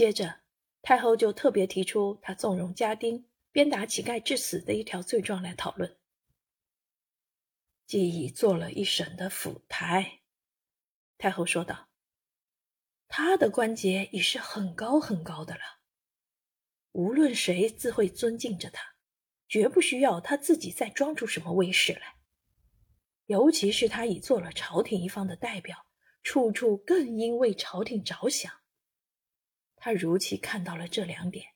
接着，太后就特别提出他纵容家丁、鞭打乞丐致死的一条罪状来讨论。既已做了一审的府台，太后说道：“他的官阶已是很高很高的了，无论谁自会尊敬着他，绝不需要他自己再装出什么威势来。尤其是他已做了朝廷一方的代表，处处更应为朝廷着想。”他如其看到了这两点，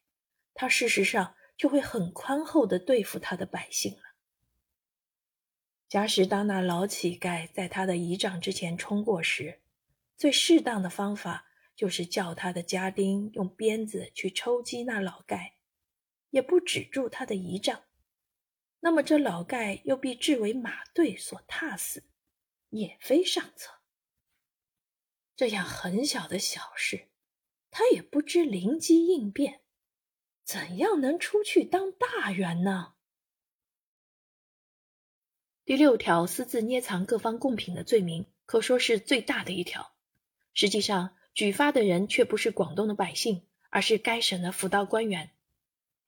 他事实上就会很宽厚的对付他的百姓了。假使当那老乞丐在他的仪仗之前冲过时，最适当的方法就是叫他的家丁用鞭子去抽击那老丐，也不止住他的仪仗，那么这老丐又必至为马队所踏死，也非上策。这样很小的小事。他也不知灵机应变，怎样能出去当大员呢？第六条，私自捏藏各方贡品的罪名，可说是最大的一条。实际上，举发的人却不是广东的百姓，而是该省的府道官员。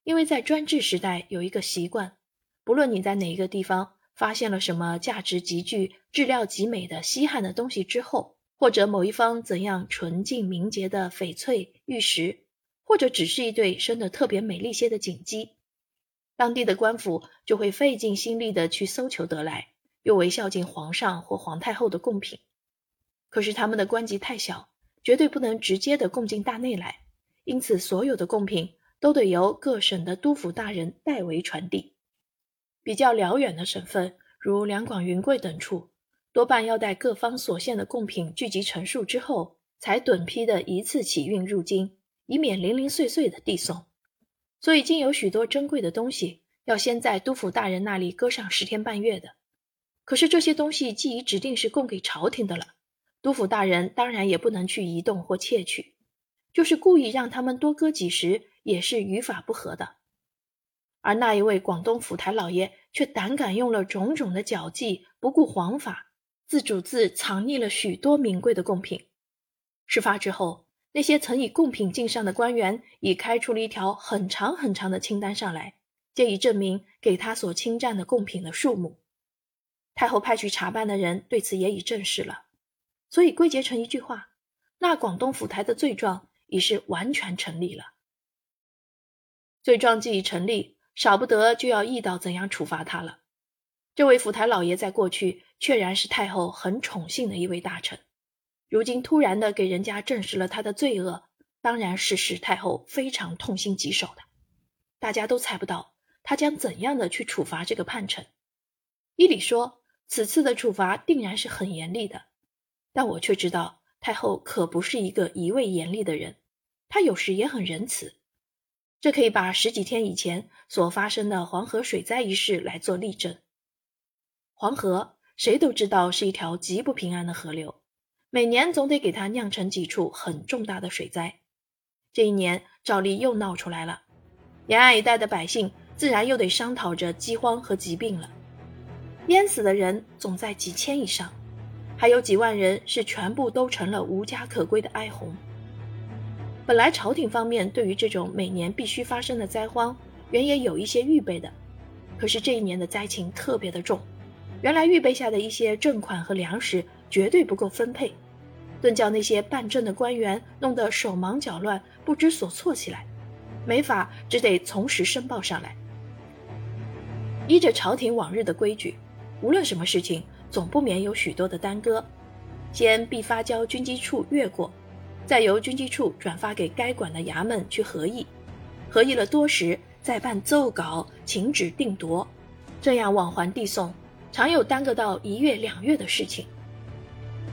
因为在专制时代有一个习惯，不论你在哪一个地方发现了什么价值极巨、质料极美的稀罕的东西之后，或者某一方怎样纯净明洁的翡翠玉石，或者只是一对生得特别美丽些的锦鸡，当地的官府就会费尽心力的去搜求得来，又为孝敬皇上或皇太后的贡品。可是他们的官级太小，绝对不能直接的供进大内来，因此所有的贡品都得由各省的督府大人代为传递。比较辽远的省份，如两广、云贵等处。多半要待各方所献的贡品聚集成数之后，才趸批的一次起运入京，以免零零碎碎的递送。所以，竟有许多珍贵的东西要先在督府大人那里搁上十天半月的。可是这些东西既已指定是供给朝廷的了，督府大人当然也不能去移动或窃取，就是故意让他们多搁几时，也是于法不合的。而那一位广东府台老爷却胆敢用了种种的脚迹，不顾皇法。自主自藏匿了许多名贵的贡品。事发之后，那些曾以贡品进上的官员已开出了一条很长很长的清单上来，借以证明给他所侵占的贡品的数目。太后派去查办的人对此也已证实了，所以归结成一句话：那广东府台的罪状已是完全成立了。罪状既已成立，少不得就要议到怎样处罚他了。这位府台老爷在过去。确然是太后很宠幸的一位大臣，如今突然的给人家证实了他的罪恶，当然是使太后非常痛心疾首的。大家都猜不到他将怎样的去处罚这个叛臣。依理说，此次的处罚定然是很严厉的，但我却知道太后可不是一个一味严厉的人，她有时也很仁慈。这可以把十几天以前所发生的黄河水灾一事来做例证。黄河。谁都知道是一条极不平安的河流，每年总得给它酿成几处很重大的水灾。这一年照例又闹出来了，沿岸一带的百姓自然又得商讨着饥荒和疾病了。淹死的人总在几千以上，还有几万人是全部都成了无家可归的哀鸿。本来朝廷方面对于这种每年必须发生的灾荒，原也有一些预备的，可是这一年的灾情特别的重。原来预备下的一些赈款和粮食绝对不够分配，顿叫那些办政的官员弄得手忙脚乱、不知所措起来，没法只得从实申报上来。依着朝廷往日的规矩，无论什么事情，总不免有许多的耽搁。先必发交军机处阅过，再由军机处转发给该管的衙门去合议，合议了多时，再办奏稿请旨定夺，这样往还递送。常有耽搁到一月两月的事情。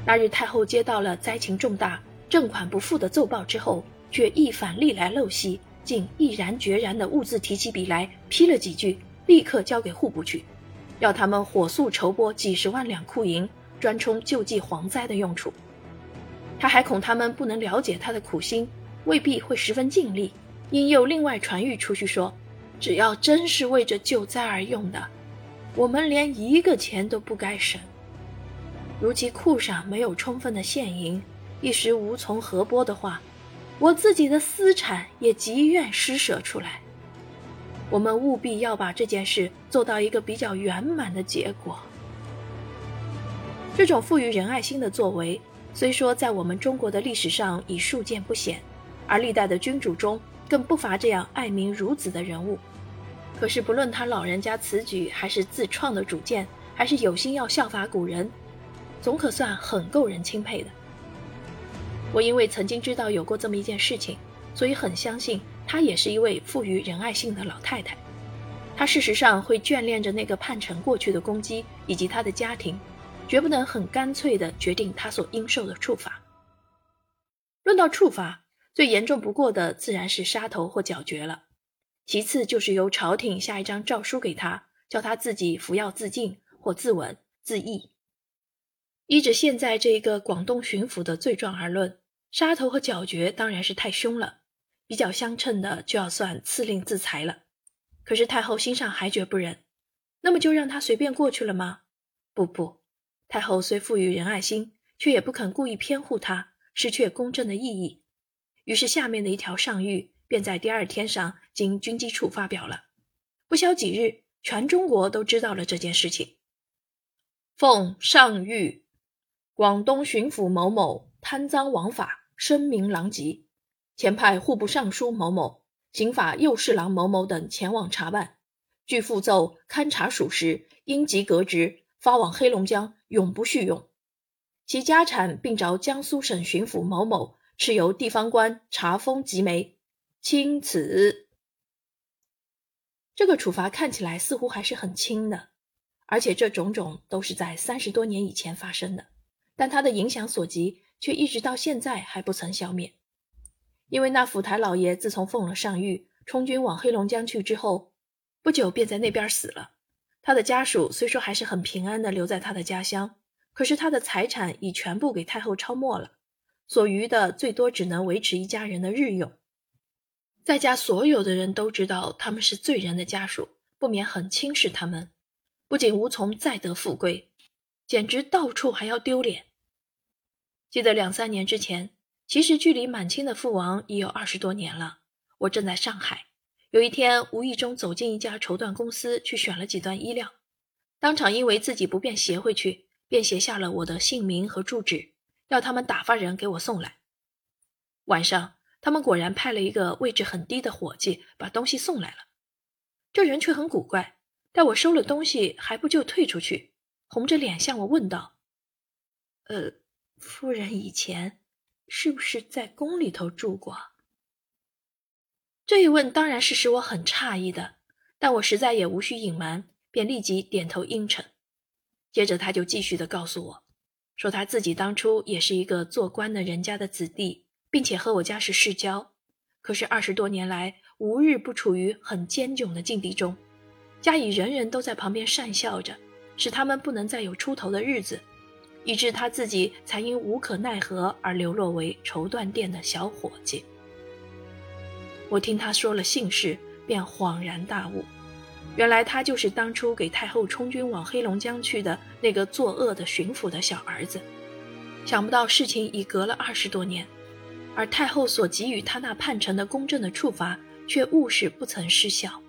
那日太后接到了灾情重大、正款不付的奏报之后，却一反历来陋习，竟毅然决然的兀自提起笔来批了几句，立刻交给户部去，要他们火速筹拨几十万两库银，专充救济蝗灾的用处。他还恐他们不能了解他的苦心，未必会十分尽力，因又另外传谕出去说，只要真是为着救灾而用的。我们连一个钱都不该省，如其库上没有充分的现银，一时无从核拨的话，我自己的私产也极愿施舍出来。我们务必要把这件事做到一个比较圆满的结果。这种富于仁爱心的作为，虽说在我们中国的历史上已数见不鲜，而历代的君主中更不乏这样爱民如子的人物。可是，不论他老人家此举还是自创的主见，还是有心要效法古人，总可算很够人钦佩的。我因为曾经知道有过这么一件事情，所以很相信她也是一位富于仁爱性的老太太。她事实上会眷恋着那个叛臣过去的攻击以及他的家庭。绝不能很干脆地决定他所应受的处罚。论到处罚，最严重不过的自然是杀头或绞决了，其次就是由朝廷下一张诏书给他，叫他自己服药自尽或自刎自缢。依着现在这一个广东巡抚的罪状而论，杀头和绞决当然是太凶了，比较相称的就要算赐令自裁了。可是太后心上还觉不忍，那么就让他随便过去了吗？不不。太后虽富予仁爱心，却也不肯故意偏护他，失去公正的意义。于是下面的一条上谕便在第二天上经军机处发表了。不消几日，全中国都知道了这件事情。奉上谕，广东巡抚某某贪赃枉法，声名狼藉，前派户部尚书某某、刑法右侍郎某某等前往查办，据复奏勘查属实，应即革职。发往黑龙江，永不续用。其家产并着江苏省巡抚某某持由地方官查封集没，钦此。这个处罚看起来似乎还是很轻的，而且这种种都是在三十多年以前发生的，但它的影响所及却一直到现在还不曾消灭。因为那府台老爷自从奉了上谕，充军往黑龙江去之后，不久便在那边死了。他的家属虽说还是很平安的留在他的家乡，可是他的财产已全部给太后抄没了，所余的最多只能维持一家人的日用。在家所有的人都知道他们是罪人的家属，不免很轻视他们，不仅无从再得富贵，简直到处还要丢脸。记得两三年之前，其实距离满清的父王已有二十多年了，我正在上海。有一天，无意中走进一家绸缎公司，去选了几段衣料，当场因为自己不便携回去，便写下了我的姓名和住址，要他们打发人给我送来。晚上，他们果然派了一个位置很低的伙计把东西送来了。这人却很古怪，待我收了东西还不就退出去，红着脸向我问道：“呃，夫人以前是不是在宫里头住过？”这一问当然是使我很诧异的，但我实在也无需隐瞒，便立即点头应承。接着他就继续的告诉我，说他自己当初也是一个做官的人家的子弟，并且和我家是世交，可是二十多年来无日不处于很艰窘的境地中，家里人人都在旁边讪笑着，使他们不能再有出头的日子，以致他自己才因无可奈何而流落为绸缎店的小伙计。我听他说了姓氏，便恍然大悟，原来他就是当初给太后充军往黑龙江去的那个作恶的巡抚的小儿子。想不到事情已隔了二十多年，而太后所给予他那叛臣的公正的处罚却误事不曾失效，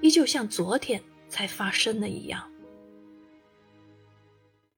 依旧像昨天才发生的一样。